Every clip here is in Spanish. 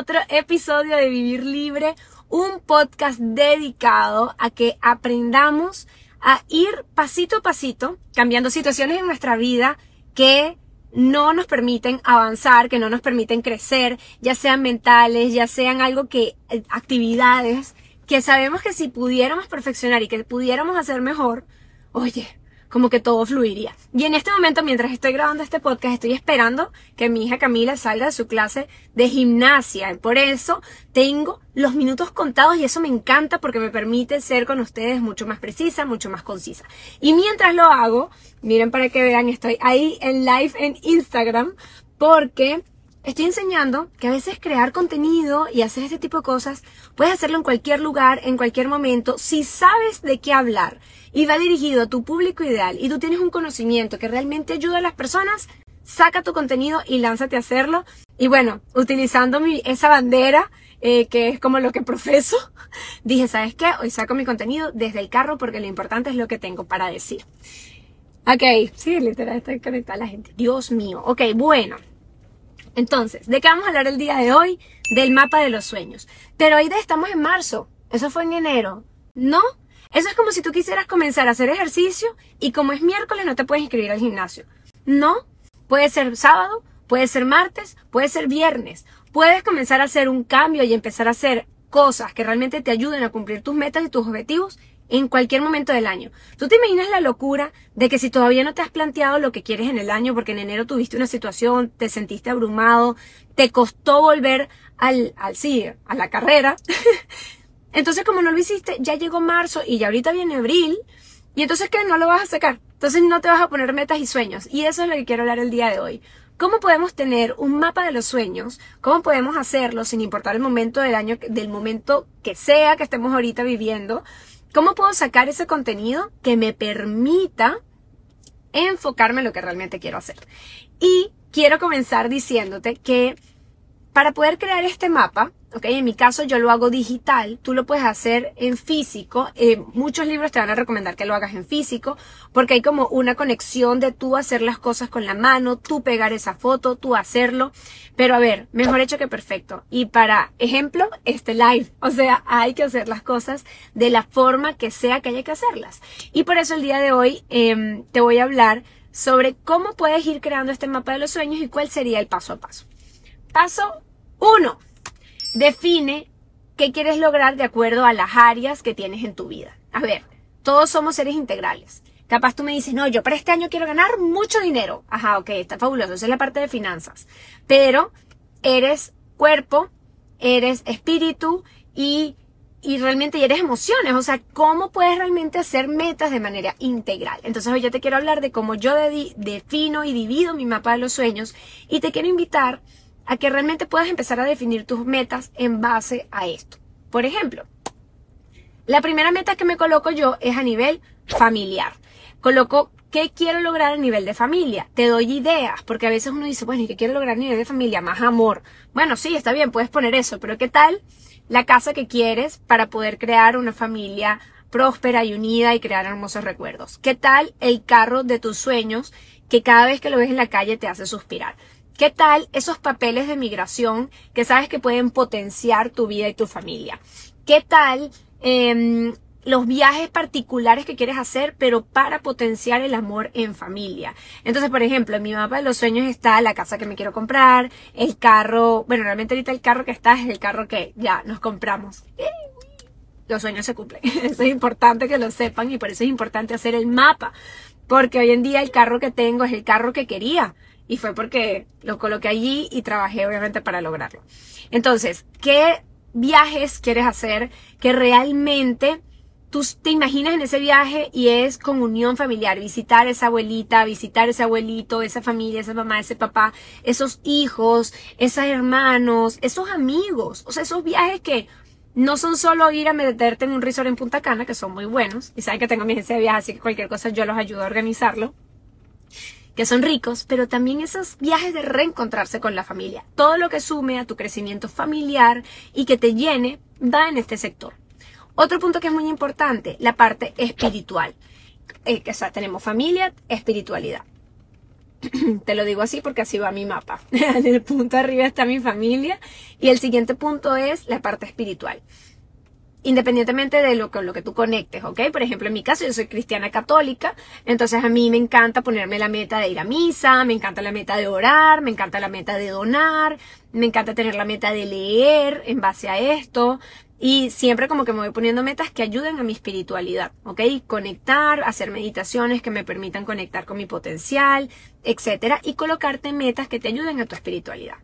otro episodio de Vivir Libre, un podcast dedicado a que aprendamos a ir pasito a pasito, cambiando situaciones en nuestra vida que no nos permiten avanzar, que no nos permiten crecer, ya sean mentales, ya sean algo que, actividades que sabemos que si pudiéramos perfeccionar y que pudiéramos hacer mejor, oye, como que todo fluiría. Y en este momento, mientras estoy grabando este podcast, estoy esperando que mi hija Camila salga de su clase de gimnasia. Por eso tengo los minutos contados y eso me encanta porque me permite ser con ustedes mucho más precisa, mucho más concisa. Y mientras lo hago, miren para que vean, estoy ahí en live en Instagram porque Estoy enseñando que a veces crear contenido y hacer este tipo de cosas puedes hacerlo en cualquier lugar, en cualquier momento, si sabes de qué hablar y va dirigido a tu público ideal y tú tienes un conocimiento que realmente ayuda a las personas, saca tu contenido y lánzate a hacerlo. Y bueno, utilizando esa bandera, eh, que es como lo que profeso, dije, ¿sabes qué? Hoy saco mi contenido desde el carro porque lo importante es lo que tengo para decir. Ok, sí, literal, está conectada la gente. Dios mío. Ok, bueno. Entonces, ¿de qué vamos a hablar el día de hoy? Del mapa de los sueños. Pero hoy estamos en marzo. Eso fue en enero. ¿No? Eso es como si tú quisieras comenzar a hacer ejercicio y como es miércoles no te puedes inscribir al gimnasio. No. Puede ser sábado, puede ser martes, puede ser viernes. Puedes comenzar a hacer un cambio y empezar a hacer cosas que realmente te ayuden a cumplir tus metas y tus objetivos en cualquier momento del año. ¿Tú te imaginas la locura de que si todavía no te has planteado lo que quieres en el año porque en enero tuviste una situación, te sentiste abrumado, te costó volver al, al sí, a la carrera? entonces como no lo hiciste, ya llegó marzo y ya ahorita viene abril y entonces ¿qué? No lo vas a sacar. Entonces no te vas a poner metas y sueños. Y eso es lo que quiero hablar el día de hoy. ¿Cómo podemos tener un mapa de los sueños? ¿Cómo podemos hacerlo sin importar el momento del año, del momento que sea que estemos ahorita viviendo? ¿Cómo puedo sacar ese contenido que me permita enfocarme en lo que realmente quiero hacer? Y quiero comenzar diciéndote que para poder crear este mapa, ¿ok? En mi caso yo lo hago digital, tú lo puedes hacer en físico. Eh, muchos libros te van a recomendar que lo hagas en físico porque hay como una conexión de tú hacer las cosas con la mano, tú pegar esa foto, tú hacerlo. Pero a ver, mejor hecho que perfecto. Y para ejemplo, este live. O sea, hay que hacer las cosas de la forma que sea que haya que hacerlas. Y por eso el día de hoy em, te voy a hablar sobre cómo puedes ir creando este mapa de los sueños y cuál sería el paso a paso. Paso 1 define qué quieres lograr de acuerdo a las áreas que tienes en tu vida. A ver, todos somos seres integrales. Capaz tú me dices, no, yo para este año quiero ganar mucho dinero. Ajá, ok, está fabuloso, esa es la parte de finanzas. Pero eres cuerpo, eres espíritu y, y realmente eres emociones. O sea, ¿cómo puedes realmente hacer metas de manera integral? Entonces hoy yo te quiero hablar de cómo yo defino y divido mi mapa de los sueños y te quiero invitar a que realmente puedas empezar a definir tus metas en base a esto. Por ejemplo, la primera meta que me coloco yo es a nivel familiar. Coloco qué quiero lograr a nivel de familia. Te doy ideas, porque a veces uno dice, bueno, ¿y qué quiero lograr a nivel de familia? Más amor. Bueno, sí, está bien, puedes poner eso, pero ¿qué tal la casa que quieres para poder crear una familia próspera y unida y crear hermosos recuerdos? ¿Qué tal el carro de tus sueños que cada vez que lo ves en la calle te hace suspirar? ¿Qué tal esos papeles de migración que sabes que pueden potenciar tu vida y tu familia? ¿Qué tal em, los viajes particulares que quieres hacer, pero para potenciar el amor en familia? Entonces, por ejemplo, en mi mapa de los sueños está la casa que me quiero comprar, el carro, bueno, realmente ahorita el carro que está es el carro que ya nos compramos los sueños se cumplen. Eso es importante que lo sepan y por eso es importante hacer el mapa. Porque hoy en día el carro que tengo es el carro que quería y fue porque lo coloqué allí y trabajé obviamente para lograrlo. Entonces, ¿qué viajes quieres hacer que realmente tú te imaginas en ese viaje y es con unión familiar, visitar esa abuelita, visitar ese abuelito, esa familia, esa mamá, ese papá, esos hijos, esos hermanos, esos amigos, o sea, esos viajes que no son solo ir a meterte en un resort en Punta Cana, que son muy buenos, y saben que tengo mi agencia de viaje, así que cualquier cosa yo los ayudo a organizarlo, que son ricos, pero también esos viajes de reencontrarse con la familia. Todo lo que sume a tu crecimiento familiar y que te llene va en este sector. Otro punto que es muy importante, la parte espiritual. Eh, o sea, tenemos familia, espiritualidad. Te lo digo así porque así va mi mapa. en el punto arriba está mi familia y el siguiente punto es la parte espiritual independientemente de lo que, lo que tú conectes, ¿ok? Por ejemplo, en mi caso yo soy cristiana católica, entonces a mí me encanta ponerme la meta de ir a misa, me encanta la meta de orar, me encanta la meta de donar, me encanta tener la meta de leer en base a esto, y siempre como que me voy poniendo metas que ayuden a mi espiritualidad, ¿ok? Conectar, hacer meditaciones que me permitan conectar con mi potencial, etcétera, y colocarte metas que te ayuden a tu espiritualidad.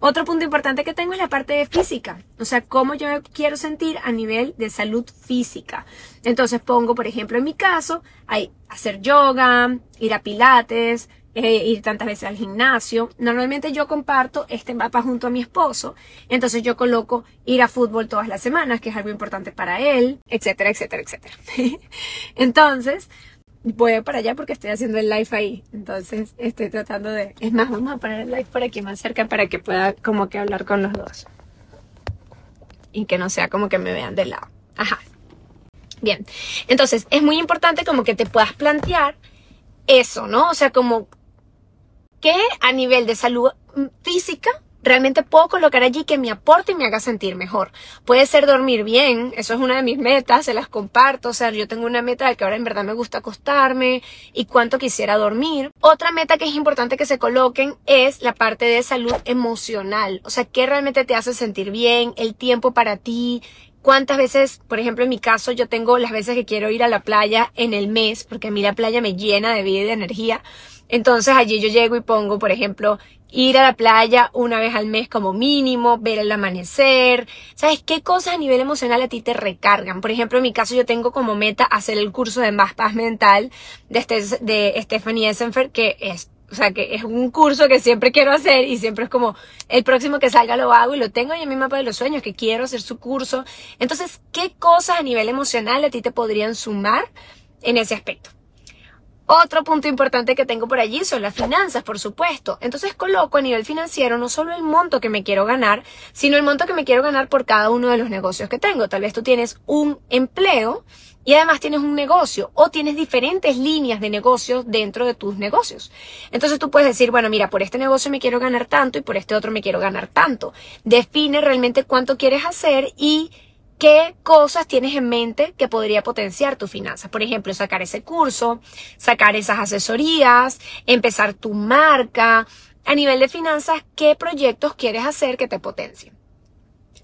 Otro punto importante que tengo es la parte de física, o sea, cómo yo quiero sentir a nivel de salud física. Entonces pongo, por ejemplo, en mi caso, hay hacer yoga, ir a pilates, eh, ir tantas veces al gimnasio. Normalmente yo comparto este mapa junto a mi esposo, entonces yo coloco ir a fútbol todas las semanas, que es algo importante para él, etcétera, etcétera, etcétera. entonces, voy para allá porque estoy haciendo el live ahí. Entonces, estoy tratando de... Es más, vamos a poner el live por aquí más cerca para que pueda como que hablar con los dos. Y que no sea como que me vean de lado. Ajá. Bien. Entonces, es muy importante como que te puedas plantear eso, ¿no? O sea, como que a nivel de salud física realmente puedo colocar allí que me aporte y me haga sentir mejor. Puede ser dormir bien, eso es una de mis metas, se las comparto, o sea, yo tengo una meta de que ahora en verdad me gusta acostarme y cuánto quisiera dormir. Otra meta que es importante que se coloquen es la parte de salud emocional, o sea, qué realmente te hace sentir bien, el tiempo para ti, cuántas veces, por ejemplo, en mi caso, yo tengo las veces que quiero ir a la playa en el mes, porque a mí la playa me llena de vida y de energía. Entonces allí yo llego y pongo, por ejemplo, ir a la playa una vez al mes como mínimo, ver el amanecer. ¿Sabes qué cosas a nivel emocional a ti te recargan? Por ejemplo, en mi caso yo tengo como meta hacer el curso de más paz mental de, este, de Stephanie Essenfer, que es o sea, que es un curso que siempre quiero hacer y siempre es como el próximo que salga lo hago y lo tengo en mi mapa de los sueños, que quiero hacer su curso. Entonces, ¿qué cosas a nivel emocional a ti te podrían sumar en ese aspecto? Otro punto importante que tengo por allí son las finanzas, por supuesto. Entonces coloco a nivel financiero no solo el monto que me quiero ganar, sino el monto que me quiero ganar por cada uno de los negocios que tengo. Tal vez tú tienes un empleo y además tienes un negocio o tienes diferentes líneas de negocios dentro de tus negocios. Entonces tú puedes decir, bueno, mira, por este negocio me quiero ganar tanto y por este otro me quiero ganar tanto. Define realmente cuánto quieres hacer y ¿Qué cosas tienes en mente que podría potenciar tu finanzas? Por ejemplo, sacar ese curso, sacar esas asesorías, empezar tu marca. A nivel de finanzas, ¿qué proyectos quieres hacer que te potencien?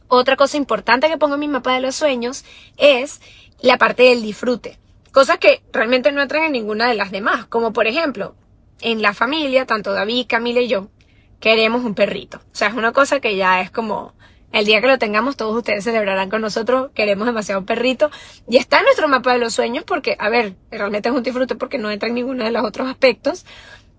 Otra cosa importante que pongo en mi mapa de los sueños es la parte del disfrute. Cosas que realmente no entran en ninguna de las demás. Como por ejemplo, en la familia, tanto David, Camila y yo, queremos un perrito. O sea, es una cosa que ya es como el día que lo tengamos, todos ustedes celebrarán con nosotros. Queremos demasiado perrito. Y está en nuestro mapa de los sueños porque, a ver, realmente es un disfrute porque no entra en ninguno de los otros aspectos.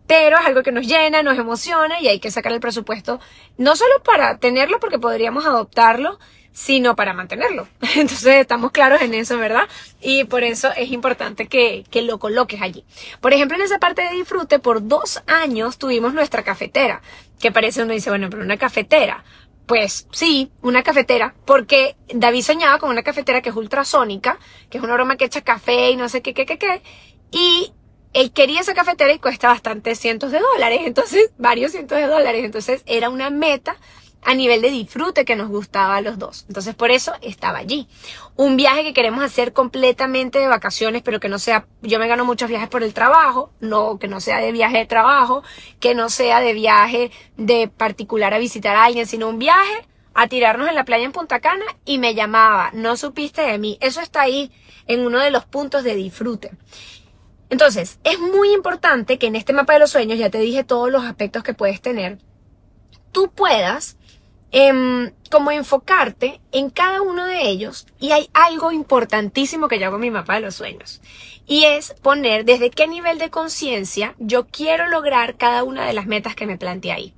Pero es algo que nos llena, nos emociona y hay que sacar el presupuesto. No solo para tenerlo porque podríamos adoptarlo, sino para mantenerlo. Entonces estamos claros en eso, ¿verdad? Y por eso es importante que, que, lo coloques allí. Por ejemplo, en esa parte de disfrute, por dos años tuvimos nuestra cafetera, que parece uno dice, bueno, pero una cafetera. Pues sí, una cafetera, porque David soñaba con una cafetera que es ultrasónica, que es una aroma que echa café y no sé qué, qué, qué, qué, y él quería esa cafetera y cuesta bastante cientos de dólares, entonces, varios cientos de dólares, entonces era una meta a nivel de disfrute que nos gustaba a los dos. Entonces por eso estaba allí. Un viaje que queremos hacer completamente de vacaciones, pero que no sea, yo me gano muchos viajes por el trabajo, no, que no sea de viaje de trabajo, que no sea de viaje de particular a visitar a alguien, sino un viaje a tirarnos en la playa en Punta Cana y me llamaba, no supiste de mí. Eso está ahí en uno de los puntos de disfrute. Entonces, es muy importante que en este mapa de los sueños, ya te dije todos los aspectos que puedes tener, tú puedas Em, como enfocarte en cada uno de ellos y hay algo importantísimo que yo hago mi mapa de los sueños y es poner desde qué nivel de conciencia yo quiero lograr cada una de las metas que me planteé ahí.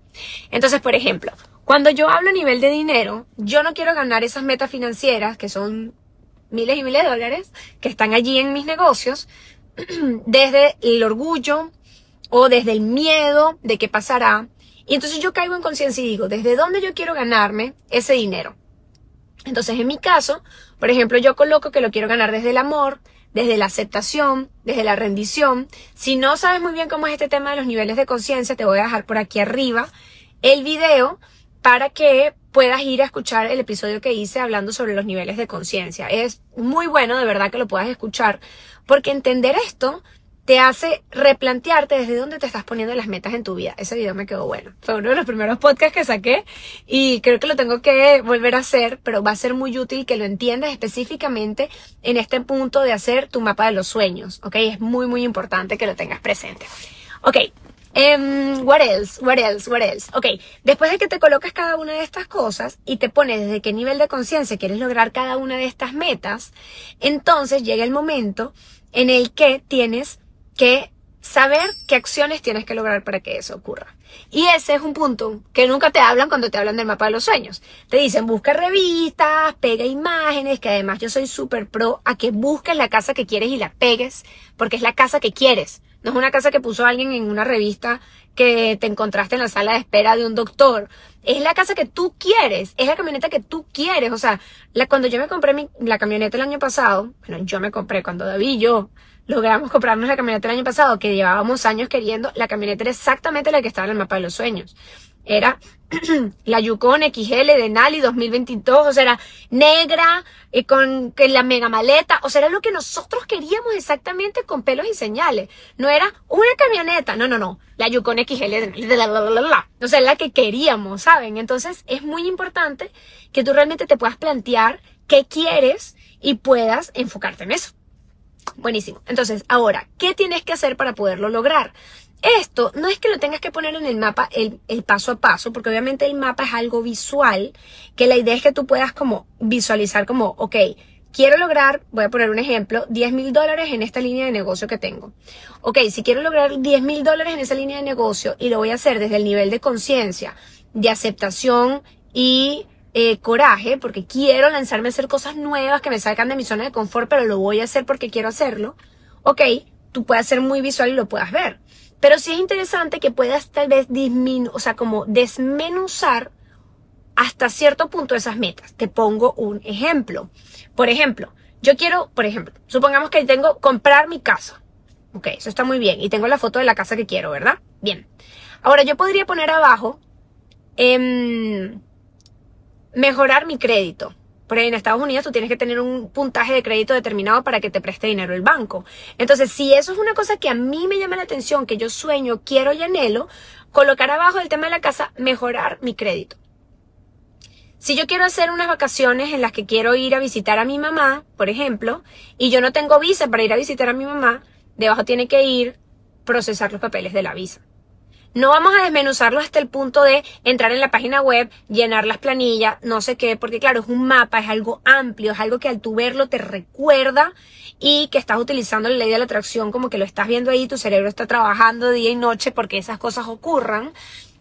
Entonces, por ejemplo, cuando yo hablo a nivel de dinero, yo no quiero ganar esas metas financieras que son miles y miles de dólares que están allí en mis negocios desde el orgullo o desde el miedo de qué pasará y entonces yo caigo en conciencia y digo, ¿desde dónde yo quiero ganarme ese dinero? Entonces, en mi caso, por ejemplo, yo coloco que lo quiero ganar desde el amor, desde la aceptación, desde la rendición. Si no sabes muy bien cómo es este tema de los niveles de conciencia, te voy a dejar por aquí arriba el video para que puedas ir a escuchar el episodio que hice hablando sobre los niveles de conciencia. Es muy bueno, de verdad, que lo puedas escuchar, porque entender esto te hace replantearte desde dónde te estás poniendo las metas en tu vida. Ese video me quedó bueno. Fue uno de los primeros podcasts que saqué y creo que lo tengo que volver a hacer, pero va a ser muy útil que lo entiendas específicamente en este punto de hacer tu mapa de los sueños, ¿ok? Es muy, muy importante que lo tengas presente. Ok, Um, what else? What else? What else? Ok, después de que te colocas cada una de estas cosas y te pones desde qué nivel de conciencia quieres lograr cada una de estas metas, entonces llega el momento en el que tienes que saber qué acciones tienes que lograr para que eso ocurra. Y ese es un punto que nunca te hablan cuando te hablan del mapa de los sueños. Te dicen, busca revistas, pega imágenes, que además yo soy súper pro a que busques la casa que quieres y la pegues, porque es la casa que quieres. No es una casa que puso alguien en una revista que te encontraste en la sala de espera de un doctor. Es la casa que tú quieres, es la camioneta que tú quieres. O sea, la, cuando yo me compré mi, la camioneta el año pasado, bueno, yo me compré cuando David y yo logramos comprarnos la camioneta el año pasado, que llevábamos años queriendo, la camioneta era exactamente la que estaba en el mapa de los sueños. Era la Yukon XL de Nali 2022, o sea, era negra, y con que la mega maleta, o sea, era lo que nosotros queríamos exactamente con pelos y señales. No era una camioneta, no, no, no, la Yukon XL de la, la, la, la, o sea, la que queríamos, ¿saben? Entonces es muy importante que tú realmente te puedas plantear qué quieres y puedas enfocarte en eso. Buenísimo. Entonces, ahora, ¿qué tienes que hacer para poderlo lograr? Esto no es que lo tengas que poner en el mapa el, paso a paso, porque obviamente el mapa es algo visual, que la idea es que tú puedas como visualizar como, ok, quiero lograr, voy a poner un ejemplo, 10 mil dólares en esta línea de negocio que tengo. Ok, si quiero lograr 10 mil dólares en esa línea de negocio y lo voy a hacer desde el nivel de conciencia, de aceptación y eh, coraje, porque quiero lanzarme a hacer cosas nuevas que me sacan de mi zona de confort, pero lo voy a hacer porque quiero hacerlo, ok, tú puedes ser muy visual y lo puedas ver. Pero sí es interesante que puedas tal vez disminuir, o sea, como desmenuzar hasta cierto punto esas metas. Te pongo un ejemplo. Por ejemplo, yo quiero, por ejemplo, supongamos que tengo comprar mi casa. Ok, eso está muy bien. Y tengo la foto de la casa que quiero, ¿verdad? Bien. Ahora yo podría poner abajo, eh, mejorar mi crédito. Por ahí en Estados Unidos tú tienes que tener un puntaje de crédito determinado para que te preste dinero el banco. Entonces, si eso es una cosa que a mí me llama la atención, que yo sueño, quiero y anhelo, colocar abajo el tema de la casa, mejorar mi crédito. Si yo quiero hacer unas vacaciones en las que quiero ir a visitar a mi mamá, por ejemplo, y yo no tengo visa para ir a visitar a mi mamá, debajo tiene que ir procesar los papeles de la visa. No vamos a desmenuzarlo hasta el punto de entrar en la página web, llenar las planillas, no sé qué, porque claro, es un mapa, es algo amplio, es algo que al tu verlo te recuerda y que estás utilizando la ley de la atracción como que lo estás viendo ahí, tu cerebro está trabajando día y noche porque esas cosas ocurran.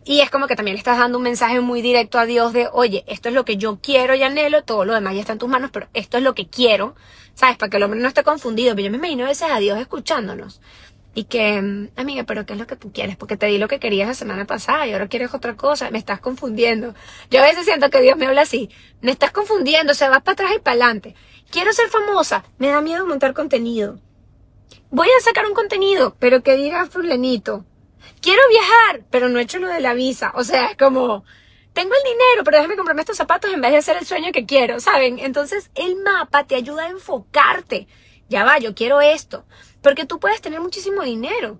Y es como que también le estás dando un mensaje muy directo a Dios de, oye, esto es lo que yo quiero y anhelo, todo lo demás ya está en tus manos, pero esto es lo que quiero, ¿sabes? Para que el hombre no esté confundido. Pero yo me imagino a veces a Dios escuchándonos. Y que, amiga, pero ¿qué es lo que tú quieres? Porque te di lo que querías la semana pasada y ahora quieres otra cosa, me estás confundiendo. Yo a veces siento que Dios me habla así, me estás confundiendo, se va para atrás y para adelante. Quiero ser famosa, me da miedo montar contenido. Voy a sacar un contenido, pero que diga fulanito. Quiero viajar, pero no he hecho lo de la visa. O sea, es como, tengo el dinero, pero déjame comprarme estos zapatos en vez de hacer el sueño que quiero, ¿saben? Entonces el mapa te ayuda a enfocarte. Ya va, yo quiero esto. Porque tú puedes tener muchísimo dinero.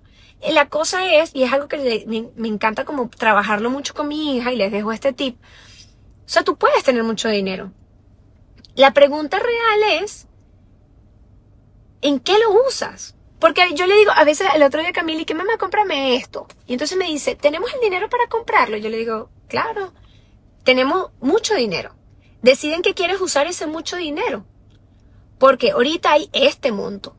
La cosa es, y es algo que me, encanta como trabajarlo mucho con mi hija y les dejo este tip. O sea, tú puedes tener mucho dinero. La pregunta real es, ¿en qué lo usas? Porque yo le digo, a veces el otro día Camila, que mamá, cómprame esto. Y entonces me dice, ¿tenemos el dinero para comprarlo? Yo le digo, claro, tenemos mucho dinero. Deciden que quieres usar ese mucho dinero. Porque ahorita hay este monto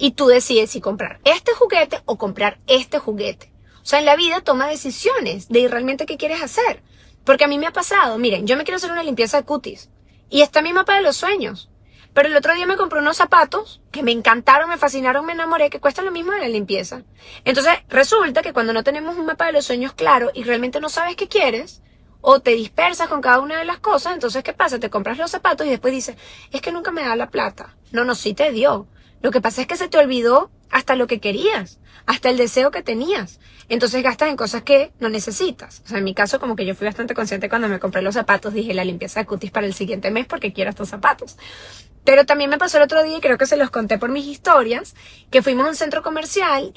y tú decides si comprar este juguete o comprar este juguete. O sea, en la vida toma decisiones de realmente qué quieres hacer. Porque a mí me ha pasado, miren, yo me quiero hacer una limpieza de cutis y está mi mapa de los sueños. Pero el otro día me compré unos zapatos que me encantaron, me fascinaron, me enamoré, que cuestan lo mismo de la limpieza. Entonces, resulta que cuando no tenemos un mapa de los sueños claro y realmente no sabes qué quieres, o te dispersas con cada una de las cosas, entonces, ¿qué pasa? Te compras los zapatos y después dices, es que nunca me da la plata. No, no, sí te dio. Lo que pasa es que se te olvidó hasta lo que querías, hasta el deseo que tenías. Entonces gastas en cosas que no necesitas. O sea, en mi caso, como que yo fui bastante consciente cuando me compré los zapatos, dije la limpieza de cutis para el siguiente mes porque quiero estos zapatos. Pero también me pasó el otro día, y creo que se los conté por mis historias, que fuimos a un centro comercial,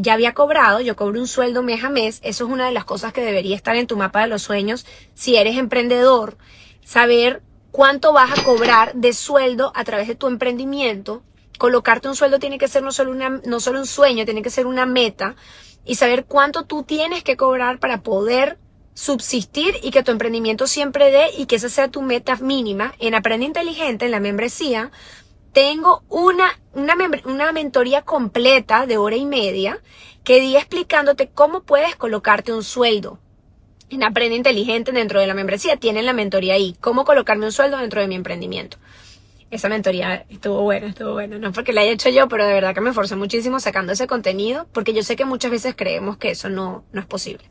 ya había cobrado, yo cobro un sueldo mes a mes, eso es una de las cosas que debería estar en tu mapa de los sueños si eres emprendedor, saber cuánto vas a cobrar de sueldo a través de tu emprendimiento. Colocarte un sueldo tiene que ser no solo, una, no solo un sueño, tiene que ser una meta y saber cuánto tú tienes que cobrar para poder subsistir y que tu emprendimiento siempre dé y que esa sea tu meta mínima. En Aprende Inteligente, en la membresía, tengo una, una, una mentoría completa de hora y media que di explicándote cómo puedes colocarte un sueldo en Aprende Inteligente dentro de la membresía tienen la mentoría ahí, cómo colocarme un sueldo dentro de mi emprendimiento. Esa mentoría estuvo buena, estuvo buena. No porque la haya hecho yo, pero de verdad que me esforcé muchísimo sacando ese contenido, porque yo sé que muchas veces creemos que eso no, no es posible.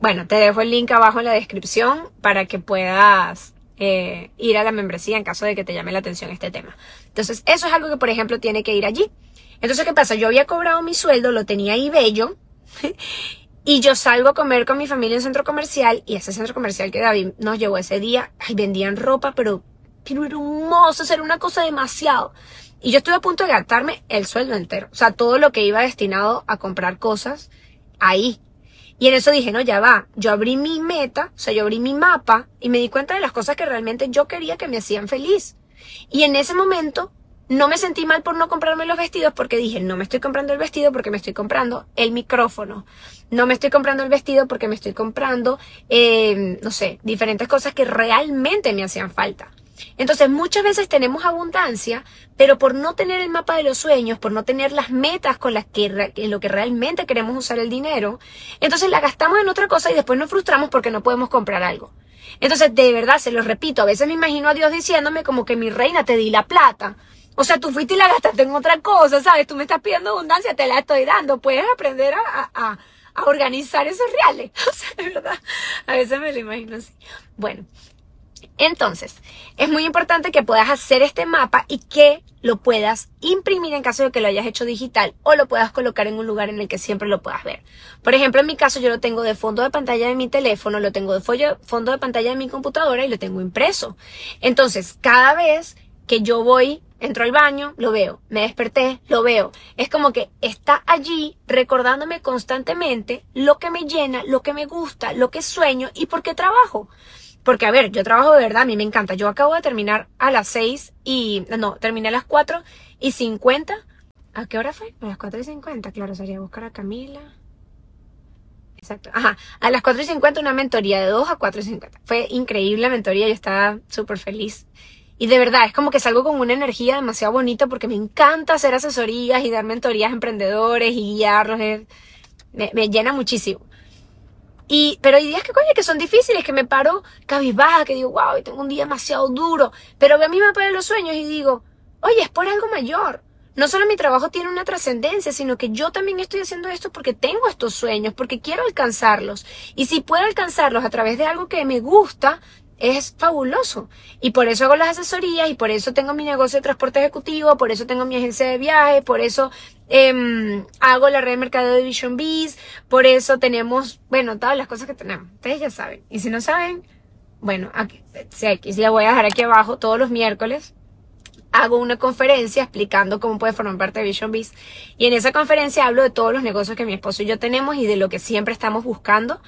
Bueno, te dejo el link abajo en la descripción para que puedas eh, ir a la membresía en caso de que te llame la atención este tema. Entonces, eso es algo que, por ejemplo, tiene que ir allí. Entonces, ¿qué pasa? Yo había cobrado mi sueldo, lo tenía ahí bello, Y yo salgo a comer con mi familia en centro comercial y ese centro comercial que David nos llevó ese día, ay, vendían ropa, pero, pero hermoso, era una cosa demasiado. Y yo estuve a punto de gastarme el sueldo entero, o sea, todo lo que iba destinado a comprar cosas ahí. Y en eso dije, no, ya va, yo abrí mi meta, o sea, yo abrí mi mapa y me di cuenta de las cosas que realmente yo quería que me hacían feliz. Y en ese momento no me sentí mal por no comprarme los vestidos porque dije, no me estoy comprando el vestido porque me estoy comprando el micrófono. No me estoy comprando el vestido porque me estoy comprando, eh, no sé, diferentes cosas que realmente me hacían falta. Entonces muchas veces tenemos abundancia, pero por no tener el mapa de los sueños, por no tener las metas con las que en lo que realmente queremos usar el dinero, entonces la gastamos en otra cosa y después nos frustramos porque no podemos comprar algo. Entonces, de verdad, se los repito, a veces me imagino a Dios diciéndome como que mi reina te di la plata, o sea, tú fuiste y la gastaste en otra cosa, ¿sabes? Tú me estás pidiendo abundancia, te la estoy dando. Puedes aprender a, a, a organizar esos reales. O sea, de verdad, a veces me lo imagino así. Bueno, entonces, es muy importante que puedas hacer este mapa y que lo puedas imprimir en caso de que lo hayas hecho digital o lo puedas colocar en un lugar en el que siempre lo puedas ver. Por ejemplo, en mi caso yo lo tengo de fondo de pantalla de mi teléfono, lo tengo de fondo de pantalla de mi computadora y lo tengo impreso. Entonces, cada vez que yo voy Entro al baño, lo veo. Me desperté, lo veo. Es como que está allí recordándome constantemente lo que me llena, lo que me gusta, lo que sueño y por qué trabajo. Porque, a ver, yo trabajo de verdad, a mí me encanta. Yo acabo de terminar a las 6 y... No, terminé a las 4 y 50. ¿A qué hora fue? A las 4 y 50, claro, sería buscar a Camila. Exacto. Ajá, a las 4 y 50 una mentoría de 2 a 4 y 50. Fue increíble la mentoría, yo estaba súper feliz. Y de verdad, es como que salgo con una energía demasiado bonita porque me encanta hacer asesorías y dar mentorías a emprendedores y guiarlos. Me, llena muchísimo. Y, pero hay días que coño que son difíciles, que me paro cabizbaja, que digo, wow, tengo un día demasiado duro. Pero a mí me de los sueños y digo, oye, es por algo mayor. No solo mi trabajo tiene una trascendencia, sino que yo también estoy haciendo esto porque tengo estos sueños, porque quiero alcanzarlos. Y si puedo alcanzarlos a través de algo que me gusta, es fabuloso. Y por eso hago las asesorías y por eso tengo mi negocio de transporte ejecutivo, por eso tengo mi agencia de viajes, por eso em, hago la red de mercado de Vision Bees, por eso tenemos, bueno, todas las cosas que tenemos. Ustedes ya saben. Y si no saben, bueno, aquí, si la voy a dejar aquí abajo todos los miércoles. Hago una conferencia explicando cómo puede formar parte de Vision Bees. Y en esa conferencia hablo de todos los negocios que mi esposo y yo tenemos y de lo que siempre estamos buscando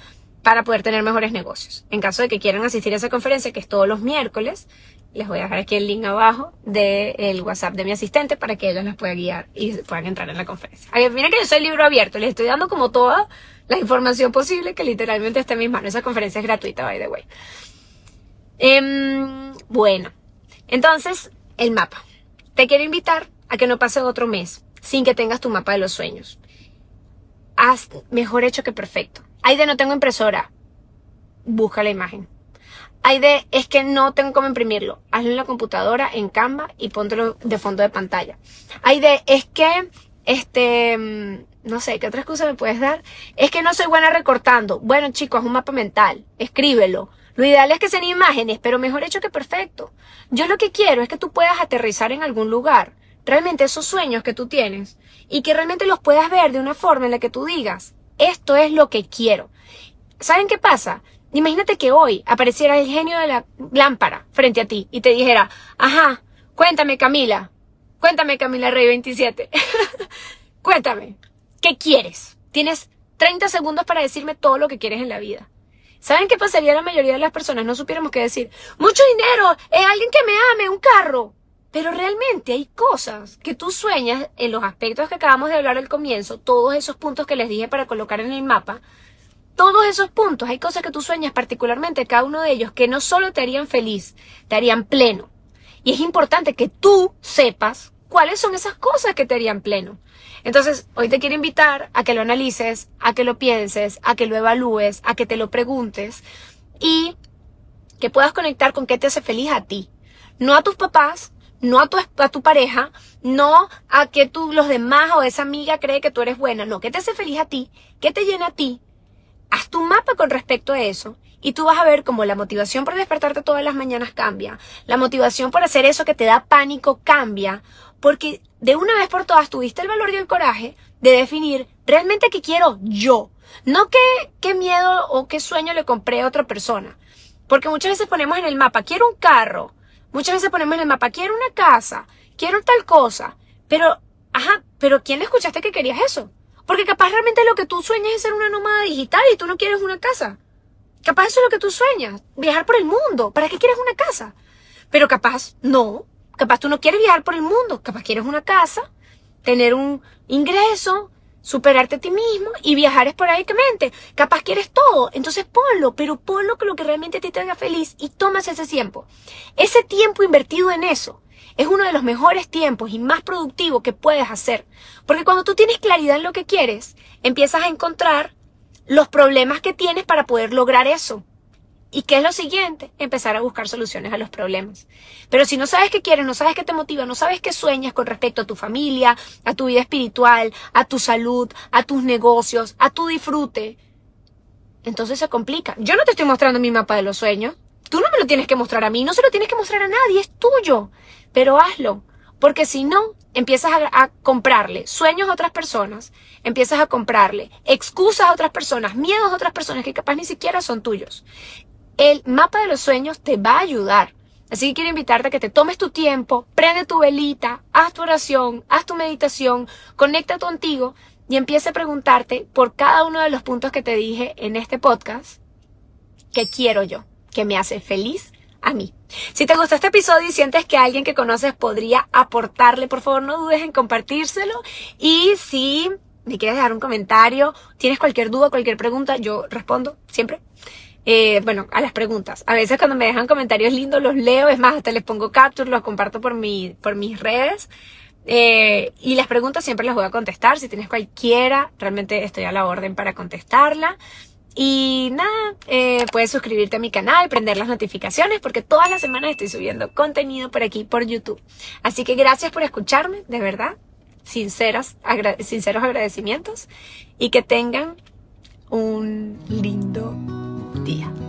para poder tener mejores negocios. En caso de que quieran asistir a esa conferencia, que es todos los miércoles, les voy a dejar aquí el link abajo del WhatsApp de mi asistente para que ellos les puedan guiar y puedan entrar en la conferencia. mira que yo soy libro abierto, les estoy dando como toda la información posible que literalmente está en mis manos. Esa conferencia es gratuita, by the way. Em, bueno, entonces, el mapa. Te quiero invitar a que no pase otro mes sin que tengas tu mapa de los sueños. Haz mejor hecho que perfecto. Hay de no tengo impresora. Busca la imagen. Hay de es que no tengo cómo imprimirlo. Hazlo en la computadora, en Canva y póntelo de fondo de pantalla. Hay de es que, este, mm, no sé, ¿qué otra excusa me puedes dar? Es que no soy buena recortando. Bueno, chicos, es un mapa mental. Escríbelo. Lo ideal es que sean imágenes, pero mejor hecho que perfecto. Yo lo que quiero es que tú puedas aterrizar en algún lugar realmente esos sueños que tú tienes y que realmente los puedas ver de una forma en la que tú digas, esto es lo que quiero. ¿Saben qué pasa? Imagínate que hoy apareciera el genio de la lámpara frente a ti y te dijera, ajá, cuéntame Camila, cuéntame Camila Rey 27, cuéntame, ¿qué quieres? Tienes 30 segundos para decirme todo lo que quieres en la vida. ¿Saben qué pasaría la mayoría de las personas? No supiéramos qué decir. Mucho dinero, es alguien que me ame, un carro. Pero realmente hay cosas que tú sueñas en los aspectos que acabamos de hablar al comienzo, todos esos puntos que les dije para colocar en el mapa, todos esos puntos, hay cosas que tú sueñas particularmente, cada uno de ellos, que no solo te harían feliz, te harían pleno. Y es importante que tú sepas cuáles son esas cosas que te harían pleno. Entonces, hoy te quiero invitar a que lo analices, a que lo pienses, a que lo evalúes, a que te lo preguntes y que puedas conectar con qué te hace feliz a ti. No a tus papás, no a tu, a tu pareja, no a que tú, los demás o esa amiga cree que tú eres buena. No, ¿qué te hace feliz a ti? ¿Qué te llena a ti? Haz tu mapa con respecto a eso y tú vas a ver cómo la motivación por despertarte todas las mañanas cambia, la motivación por hacer eso que te da pánico cambia, porque de una vez por todas tuviste el valor y el coraje de definir realmente qué quiero yo, no qué, qué miedo o qué sueño le compré a otra persona. Porque muchas veces ponemos en el mapa, quiero un carro, muchas veces ponemos en el mapa, quiero una casa, quiero tal cosa, pero, ajá, pero ¿quién le escuchaste que querías eso? Porque capaz realmente lo que tú sueñas es ser una nómada digital y tú no quieres una casa. Capaz eso es lo que tú sueñas, viajar por el mundo. ¿Para qué quieres una casa? Pero capaz no. Capaz tú no quieres viajar por el mundo. Capaz quieres una casa, tener un ingreso, superarte a ti mismo y viajar esporádicamente. Capaz quieres todo. Entonces ponlo, pero ponlo con lo que realmente te haga feliz y tomas ese tiempo. Ese tiempo invertido en eso es uno de los mejores tiempos y más productivos que puedes hacer. Porque cuando tú tienes claridad en lo que quieres, empiezas a encontrar los problemas que tienes para poder lograr eso. ¿Y qué es lo siguiente? Empezar a buscar soluciones a los problemas. Pero si no sabes qué quieres, no sabes qué te motiva, no sabes qué sueñas con respecto a tu familia, a tu vida espiritual, a tu salud, a tus negocios, a tu disfrute, entonces se complica. Yo no te estoy mostrando mi mapa de los sueños. Tú no me lo tienes que mostrar a mí, no se lo tienes que mostrar a nadie, es tuyo. Pero hazlo, porque si no, empiezas a, comprarle sueños a otras personas, empiezas a comprarle excusas a otras personas, miedos a otras personas que capaz ni siquiera son tuyos. El mapa de los sueños te va a ayudar. Así que quiero invitarte a que te tomes tu tiempo, prende tu velita, haz tu oración, haz tu meditación, conecta contigo y empieza a preguntarte por cada uno de los puntos que te dije en este podcast, ¿qué quiero yo? ¿Qué me hace feliz? a mí. Si te gustó este episodio y sientes que alguien que conoces podría aportarle, por favor no dudes en compartírselo. Y si me quieres dejar un comentario, tienes cualquier duda, cualquier pregunta, yo respondo siempre. Eh, bueno, a las preguntas. A veces cuando me dejan comentarios lindos los leo, es más, hasta les pongo capture, los comparto por, mi, por mis redes. Eh, y las preguntas siempre las voy a contestar. Si tienes cualquiera, realmente estoy a la orden para contestarla. Y nada, eh, puedes suscribirte a mi canal, prender las notificaciones, porque todas las semanas estoy subiendo contenido por aquí, por YouTube. Así que gracias por escucharme, de verdad. Sinceras, sinceros agradecimientos y que tengan un lindo día.